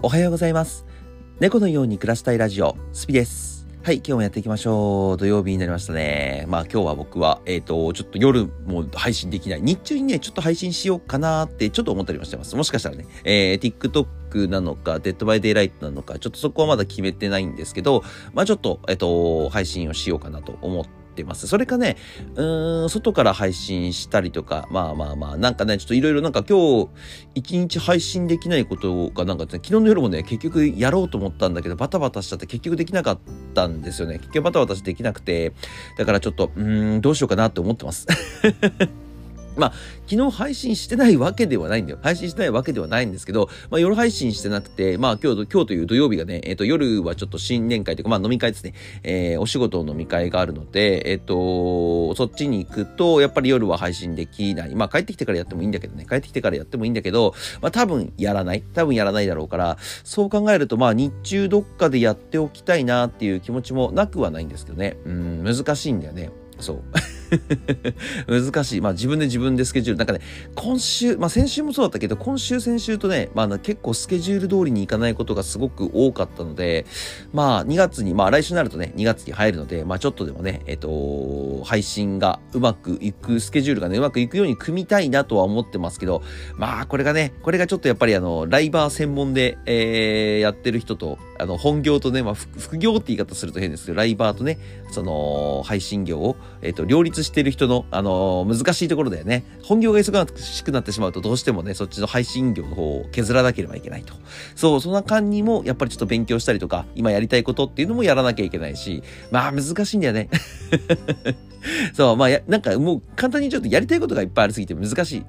おはようございます。猫のように暮らしたいラジオ、スピです。はい、今日もやっていきましょう。土曜日になりましたね。まあ今日は僕は、えっ、と、ちょっと夜も配信できない。日中にね、ちょっと配信しようかなってちょっと思ったりもしてます。もしかしたらね、えー、TikTok なのか、 Dead by Daylight なのか、ちょっとそこはまだ決めてないんですけど、まあちょっと、えっ、と、配信をしようかなと思ってます。それかね、うーん、外から配信したりとか、まあまあまあ、なんかね、ちょっといろいろなんか今日、一日配信できないことがなんか、ね、昨日の夜もね、結局やろうと思ったんだけど、バタバタしちゃって結局できなかったんですよね。結局バタバタしてできなくて、だからちょっと、うーん、どうしようかなって思ってます。まあ、昨日配信してないわけではないんだよ。配信してないわけではないんですけど、まあ夜配信してなくて、まあ今日、今日という土曜日がね、えっ、と夜はちょっと新年会というか、まあ飲み会ですね。えーお仕事の飲み会があるので、えっ、と、そっちに行くと、やっぱり夜は配信できない。まあ帰ってきてからやってもいいんだけどね。帰ってきてからやってもいいんだけど、まあ多分やらない。多分やらないだろうから、そう考えると、まあ日中どっかでやっておきたいなっていう気持ちもなくはないんですけどね。うん、難しいんだよね。そう。難しい。まあ自分で自分でスケジュール。なんかね、今週、まあ先週もそうだったけど、今週先週とね、まあ結構スケジュール通りにいかないことがすごく多かったので、まあ2月に、まあ来週になるとね、2月に入るので、まあちょっとでもね、えっと、配信がうまくいく、スケジュールがね、うまくいくように組みたいなとは思ってますけど、まあこれがね、これがちょっとやっぱりあの、ライバー専門で、えー、やってる人と、あの、本業とね、まあ副業って言い方すると変ですけど、ライバーとね、その、配信業を、えっと、両立してる人の、あの難しいところだよね。本業が忙しくなってしまうと、どうしてもね、そっちの配信業の方を削らなければいけないと。そう、そんな間にも、やっぱりちょっと勉強したりとか、今やりたいことっていうのもやらなきゃいけないし、まあ難しいんだよね。そう、まあや、なんかもう簡単にちょっとやりたいことがいっぱいありすぎて難しい。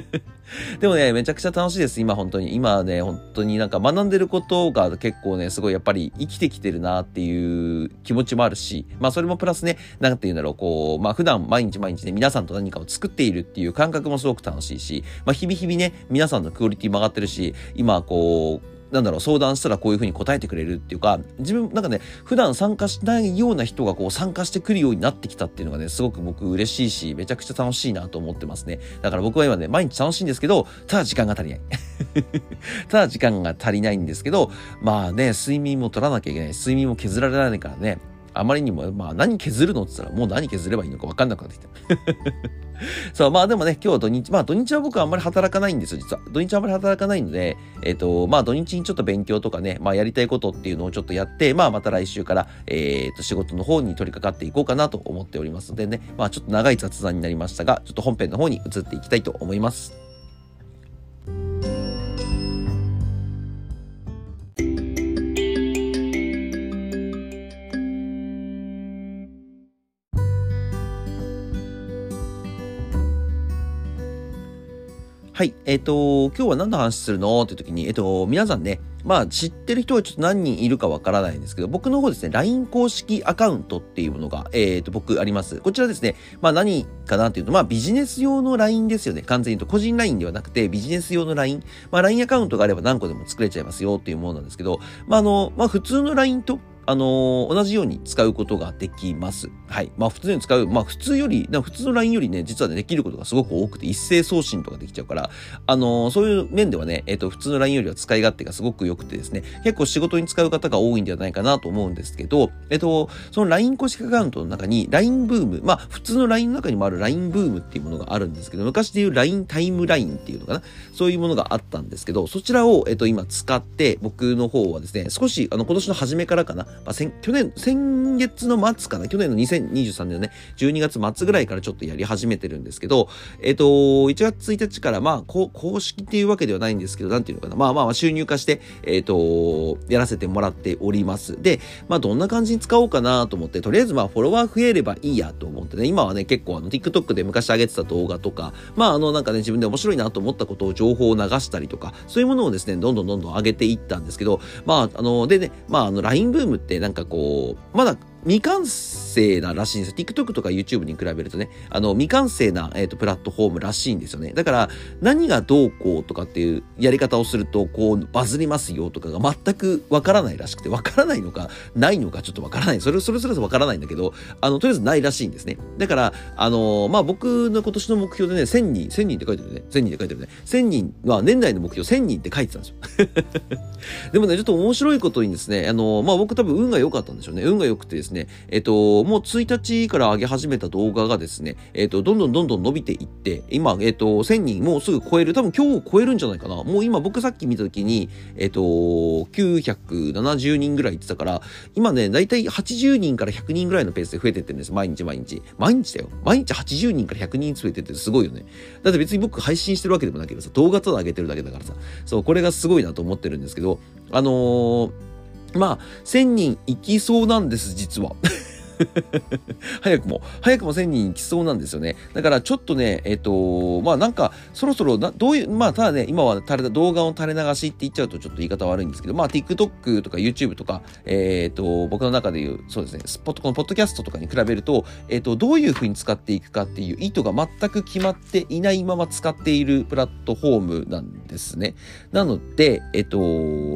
でもね、めちゃくちゃ楽しいです、今本当に。今ね、本当になんか学んでることが結構ね、すごいやっぱり生きてきてるなっていう気持ちもあるし、まあそれもプラスね、なんて言うんだろう、こう、まあ普段毎日毎日ね、皆さんと何かを作っているっていう感覚もすごく楽しいし、まあ日々日々ね、皆さんのクオリティも上がってるし、今こう、なんだろう、相談したらこういうふうに答えてくれるっていうか、自分、なんかね、普段参加しないような人がこう参加してくるようになってきたっていうのがね、すごく僕嬉しいし、めちゃくちゃ楽しいなと思ってますね。だから僕は今ね、毎日楽しいんですけど、ただ時間が足りない。ただ時間が足りないんですけど、まあね、睡眠も取らなきゃいけない。睡眠も削られないからね、あまりにも、まあ何削るのって言ったらもう何削ればいいのか分かんなくなってきた。そう、まあでもね、今日は土日、まあ土日は僕はあんまり働かないんですよ、実は。土日はあんまり働かないので、えっ、と、まあ土日にちょっと勉強とかね、まあやりたいことっていうのをちょっとやって、まあまた来週から、えっ、と、仕事の方に取り掛かっていこうかなと思っておりますのでね、まあちょっと長い雑談になりましたが、ちょっと本編の方に移っていきたいと思います。はい。えっ、と、今日は何の話するの？って時に、えっ、と、皆さんね、まあ、知ってる人はちょっと何人いるかわからないんですけど、僕の方ですね、LINE 公式アカウントっていうものが、えっ、と、僕あります。こちらですね、まあ何かなっていうと、まあビジネス用の LINE ですよね。完全に言うと、個人 LINE ではなくて、ビジネス用の LINE。まあ LINE アカウントがあれば何個でも作れちゃいますよっていうものなんですけど、まああの、まあ普通の LINE と、あのー同じように使うことができます。はい。まあ普通に使う、まあ普通より、普通の LINE よりね、実はね、できることがすごく多くて、一斉送信とかできちゃうから、あのーそういう面ではね、えっ、と、普通の LINE よりは使い勝手がすごく良くてですね、結構仕事に使う方が多いんではないかなと思うんですけど、えっ、と、その LINE 公式アカウントの中に LINE ブーム、まあ普通の LINE の中にもある LINE ブームっていうものがあるんですけど、昔でいう LINE タイムラインっていうのかな、そういうものがあったんですけど、そちらを、えっ、と、今使って、僕の方はですね、少し、あの、今年の初めからかな、まあ、先去年、先月の末かな、去年の2023年のね、12月末ぐらいからちょっとやり始めてるんですけど、えっ、と、1月1日から、まあ、こう公式っていうわけではないんですけど、なんていうのかな、まあまあ収入化して、えっ、と、やらせてもらっております。で、まあ、どんな感じに使おうかなと思って、とりあえずまあ、フォロワー増えればいいやと思ってね、今はね、結構あの、TikTok で昔上げてた動画とか、まあ、あの、なんかね、自分で面白いなと思ったことを情報を流したりとか、そういうものをですね、どんどんどんどん上げていったんですけど、まあ、あの、でね、まあ、あの、LINE ブームってなんかこう、まだ、未完成ならしいんですよ。TikTok とか YouTube に比べるとね、あの、未完成な、えっ、ー、と、プラットフォームらしいんですよね。だから、何がどうこうとかっていうやり方をすると、こう、バズりますよとかが全くわからないらしくて、わからないのか、ないのかちょっとわからない。それ、それそれわからないんだけど、あの、とりあえずないらしいんですね。だから、あの、まあ、僕の今年の目標でね、1000人、1000人って書いてるね。1000人って書いてるね。1000人は年内の目標1000人って書いてたんですよ。でもね、ちょっと面白いことにですね、あの、まあ、僕多分運が良かったんでしょうね。運が良くてですね、えっと、もう1日から上げ始めた動画がですね、えっと、どんどんどんどん伸びていって、今、えっと、1000人もうすぐ超える。多分今日超えるんじゃないかな。もう今僕さっき見た時に、えっと、970人ぐらい言ってたから、今ね、だいたい80人から100人ぐらいのペースで増えてってるんです。毎日毎日。毎日だよ。毎日80人から100人増えてってすごいよね。だって別に僕配信してるわけでもないけどさ、動画ただ上げてるだけだからさ。そう、これがすごいなと思ってるんですけど、あのー、まあ、1000人いきそうなんです、実は。早くも、早くも1000人いきそうなんですよね。だからちょっとね、えっ、と、まあなんか、そろそろ、どういう、まあただね、今は垂れ動画を垂れ流しって言っちゃうとちょっと言い方悪いんですけど、まあ TikTok とか YouTube とか、えっ、と、僕の中で言う、そうですね、スポット、このポッドキャストとかに比べると、えっ、と、どういうふうに使っていくかっていう意図が全く決まっていないまま使っているプラットフォームなんですね。なので、えっ、と、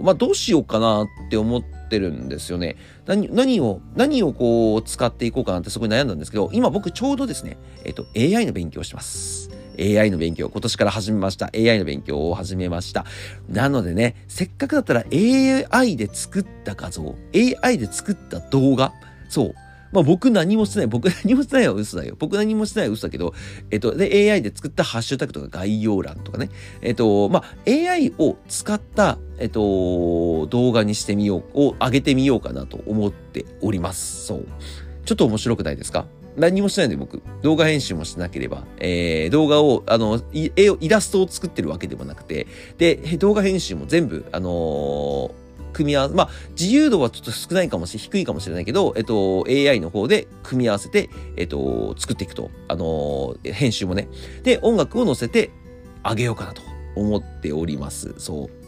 まあどうしようかなって思って、ってるんですよね。何、何を、何をこう使っていこうかなってすごい悩んだんですけど、今僕ちょうどですね、えっと、AI の勉強をしてます。AI の勉強、今年から始めました。AI の勉強を始めました。なのでね、せっかくだったら AI で作った画像、AI で作った動画、そう、まあ僕何もしてない。僕 何もしてないは嘘だよ。僕何もしてないは嘘だけど、えっと、で、AI で作ったハッシュタグとか概要欄とかね。えっと、まあ AI を使った、えっと、動画にしてみよう、を上げてみようかなと思っております。そう。ちょっと面白くないですか？何もしてないんで僕、動画編集もしなければ、えー、動画を、あの、絵を、イラストを作ってるわけでもなくて、で、動画編集も全部、あのー組み合わせ、まあ、自由度はちょっと少ないかもしれない、低いかもしれないけど、えっと、AI の方で組み合わせて、えっと、作っていくと。あの、編集もね。で、音楽を載せてあげようかなと思っております。そう。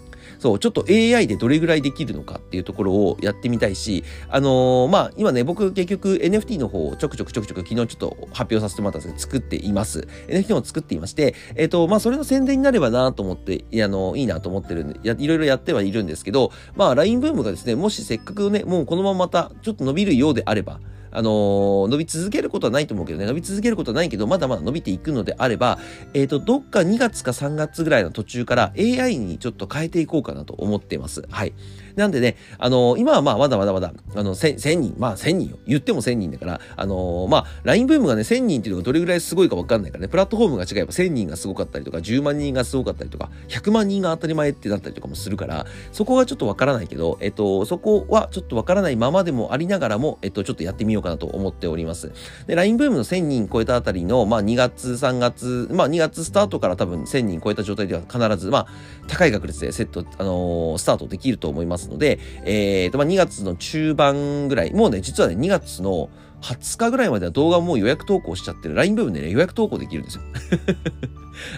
そう、ちょっと AI でどれぐらいできるのかっていうところをやってみたいし、あのー、まあ、今ね、僕結局 NFT の方をちょくちょくちょくちょく昨日ちょっと発表させてもらったんですけど、作っています。NFT も作っていまして、えっ、ー、と、まあ、それの宣伝になればなと思って、あの、いいなと思ってるんで、や、いろいろやってはいるんですけど、まあ、LINE ブームがですね、もしせっかくね、もうこのまままたちょっと伸びるようであれば、あのー、伸び続けることはないと思うけどね、伸び続けることはないけど、まだまだ伸びていくのであれば、えっ、ー、と、どっか2月か3月ぐらいの途中から AI にちょっと変えていこうかなと思っています。はい。なんでね、あのー、今はまあまだまだまだ、あの、1000人、まあ1000人よ。言っても1000人だから、あのー、まあ、LINE ブームがね、1000人っていうのがどれぐらいすごいかわかんないからね、プラットフォームが違えば1000人がすごかったりとか、10万人がすごかったりとか、100万人が当たり前ってなったりとかもするから、そこがちょっとわからないけど、えっと、そこはちょっとわからないままでもありながらも、えっと、ちょっとやってみようかなと思っております。で、LINE ブームの1000人超えたあたりの、まあ2月、3月、まあ2月スタートから多分1000人超えた状態では必ず、まあ、高い確率でセット、あのー、スタートできると思いますので、えーえーと、まあ、2月の中盤ぐらい、もうね、実はね、2月の20日ぐらいまでは動画もう予約投稿しちゃってる。LINE 部分でね、予約投稿できるんですよ。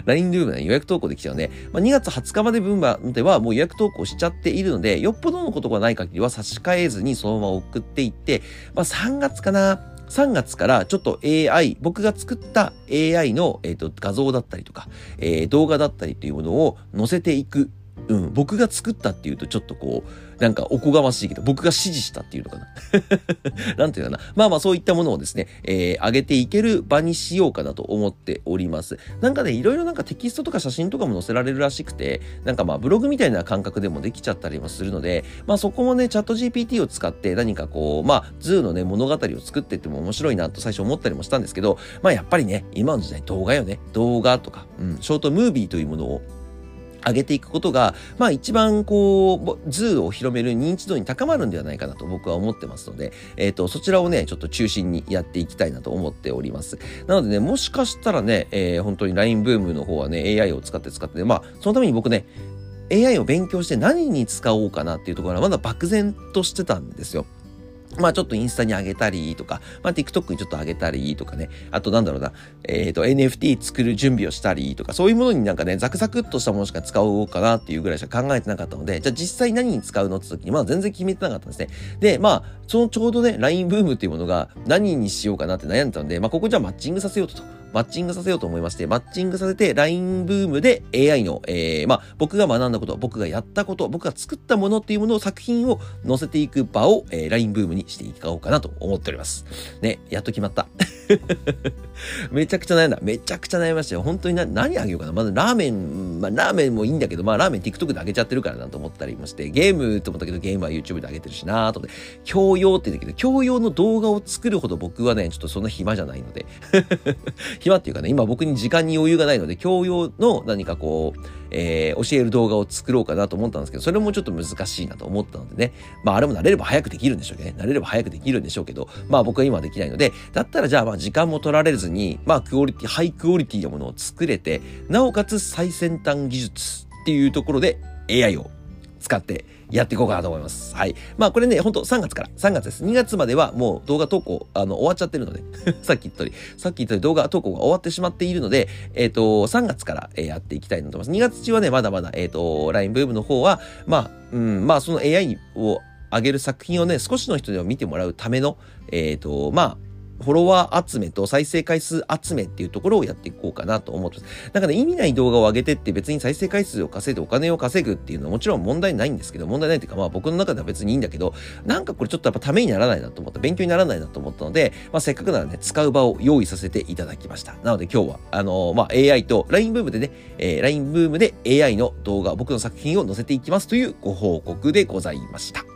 LINE 部分で、ね、予約投稿できちゃうので、まあ、2月20日まで分まではもう予約投稿しちゃっているので、よっぽどのことがない限りは差し替えずにそのまま送っていって、まあ、3月かな、3月からちょっと AI、僕が作った AI の、えーと、画像だったりとか、えー、動画だったりっていうものを載せていくうん、僕が作ったっていうとちょっとこう、なんかおこがましいけど、僕が指示したっていうのかな。なんていうかな。まあまあそういったものをですね、えー、上げていける場にしようかなと思っております。なんかね、いろいろなんかテキストとか写真とかも載せられるらしくて、なんかまあブログみたいな感覚でもできちゃったりもするので、まあそこもね、 ChatGPT を使って何かこう、まあ、ズーのね、物語を作っていっても面白いなと最初思ったりもしたんですけど、まあやっぱりね、今の時代動画よね。動画とか、うん、ショートムービーというものを上げていくことが、まあ一番こう、図を広める認知度に高まるんではないかなと僕は思ってますので、えっ、ー、と、そちらをね、ちょっと中心にやっていきたいなと思っております。なのでね、もしかしたらね、えー、本当に LINE ブームの方はね、AI を使って使って、まあ、そのために僕ね、AI を勉強して何に使おうかなっていうところはまだ漠然としてたんですよ。まあちょっとインスタに上げたりとか、まあ TikTok にちょっと上げたりとかね。あとなんだろうな、えっ、ー、と NFT 作る準備をしたりとか、そういうものになんかね、ザクザクっとしたものしか使おうかなっていうぐらいしか考えてなかったので、じゃあ実際何に使うのって時にまあ全然決めてなかったんですね。で、まあ、そのちょうどね、LINE ブームっていうものが何にしようかなって悩んでたので、まあここじゃあマッチングさせようと。マッチングさせようと思いまして、マッチングさせて LINE ブームで AI の、えー、まあ、僕が学んだこと、僕がやったこと、僕が作ったものっていうものを作品を載せていく場を、えー、LINE ブームにしていこうかなと思っております。ね、やっと決まった。めちゃくちゃ悩んだ。めちゃくちゃ悩みましたよ。本当にな、何あげようかな。まずラーメン、まあラーメンもいいんだけど、まあラーメン TikTok であげちゃってるからなと思ったりまして、ゲームと思ったけどゲームは YouTube であげてるしなと思って、教養って言うんだけど、教養の動画を作るほど僕はね、ちょっとそんな暇じゃないので。暇っていうかね、今僕に時間に余裕がないので、教養の何かこう、えー、教える動画を作ろうかなと思ったんですけど、それもちょっと難しいなと思ったのでね、まああれも慣れれば早くできるんでしょうね。慣れれば早くできるんでしょうけど、まあ僕は今はできないので、だったらじゃあまあ時間も取られずに、まあクオリティ、ハイクオリティのものを作れて、なおかつ最先端技術っていうところで AI を使ってやっていこうかなと思います。はい。まあこれね、ほんと3月から、3月です。2月まではもう動画投稿、あの、終わっちゃってるので さっき言った通り、さっき言った通り動画投稿が終わってしまっているので、えっ、ー、と、3月から、えー、やっていきたいなと思います。2月中はね、まだまだ、えっ、ー、と、LINE ブームの方は、まあ、うん、まあその AI を上げる作品をね、少しの人でも見てもらうための、えっ、と、まあ、フォロワー集めと再生回数集めっていうところをやっていこうかなと思ってます。だから、ね、意味ない動画を上げてって別に再生回数を稼いでお金を稼ぐっていうのはもちろん問題ないんですけど、問題ないっていうかまあ僕の中では別にいいんだけど、なんかこれちょっとやっぱためにならないなと思った、勉強にならないなと思ったので、まあせっかくならね、使う場を用意させていただきました。なので今日は、あのー、まあ AI と LINE ブームでね、えー、LINE ブームで AI の動画、僕の作品を載せていきますというご報告でございました。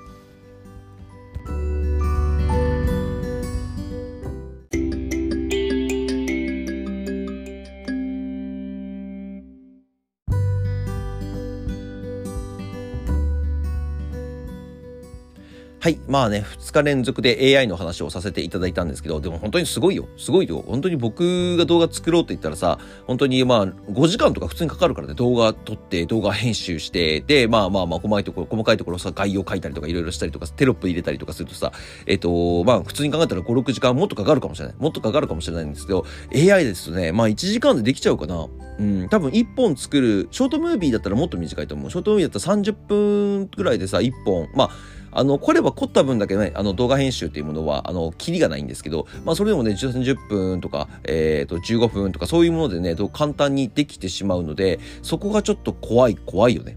はい。まあね、2日連続で AI の話をさせていただいたんですけど、でも本当にすごいよ。すごいよ。本当に僕が動画作ろうと言ったらさ、本当にまあ5時間とか普通にかかるからね、動画撮って、動画編集して、で、まあまあまあ細かいところ、細かいところさ、概要書いたりとかいろいろしたりとか、テロップ入れたりとかするとさ、えっ、と、まあ普通に考えたら5、6時間もっとかかるかもしれない。もっとかかるかもしれないんですけど、AI ですとね、まあ1時間でできちゃうかな。うん、多分1本作る、ショートムービーだったらもっと短いと思う。ショートムービーだったら30分ぐらいでさ、1本、まあ、あの、来れば凝った分だけね、あの、動画編集っていうものは、あの、キリがないんですけど、まあ、それでもね、10分とか、えっ、ー、と、15分とか、そういうものでね、簡単にできてしまうので、そこがちょっと怖い、怖いよね。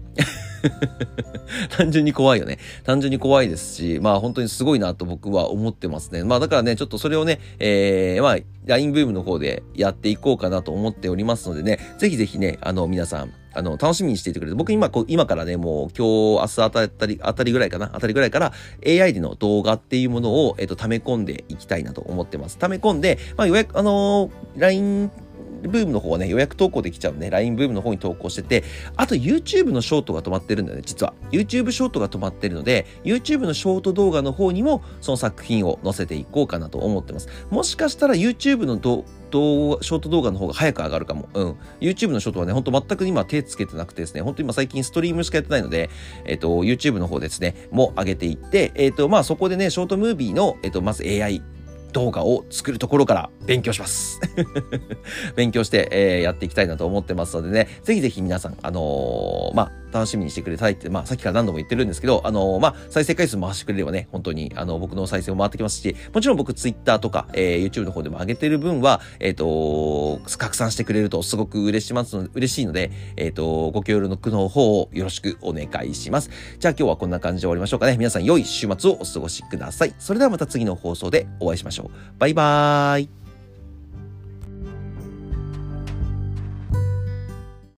単純に怖いよね。単純に怖いですし、まあ本当にすごいなと僕は思ってますね。まあだからね、ちょっとそれをね、えー、まあ、LINE ブームの方でやっていこうかなと思っておりますのでね、ぜひぜひね、あの皆さん、あの、楽しみにしていてくれて、僕今、こう、今からね、もう今日、明日あたり、あたりぐらいかな、あたりぐらいから AI での動画っていうものを、えっ、と、溜め込んでいきたいなと思ってます。溜め込んで、まあ、予約、あのー、LINE ブームの方はね、予約投稿できちゃうね。LINE ブームの方に投稿してて、あと YouTube のショートが止まってるんだよね、実は。YouTube ショートが止まってるので、YouTube のショート動画の方にも、その作品を載せていこうかなと思ってます。もしかしたら YouTube の動画、ショート動画の方が早く上がるかも。うん。YouTube のショートはね、ほんと全く今手つけてなくてですね、本当今最近ストリームしかやってないので、えっ、ー、と、YouTube の方ですね、も上げていって、えっ、ー、と、まあそこでね、ショートムービーの、えっ、ー、と、まず AI 動画を作るところから勉強します。勉強して、えー、やっていきたいなと思ってますのでね、ぜひぜひ皆さん、あのー、まあ、楽しみにしてくれたいって、まあ、さっきから何度も言ってるんですけど、あのー、まあ、再生回数回してくれればね、本当に、あの、僕の再生も回ってきますし、もちろん僕、Twitter とか、えー、YouTube の方でも上げてる分は、えっ、ー、と、拡散してくれるとすごく嬉しますの、嬉しいので、えっ、と、ご協力の方をよろしくお願いします。じゃあ今日はこんな感じで終わりましょうかね。皆さん良い週末をお過ごしください。それではまた次の放送でお会いしましょう。バイバーイ。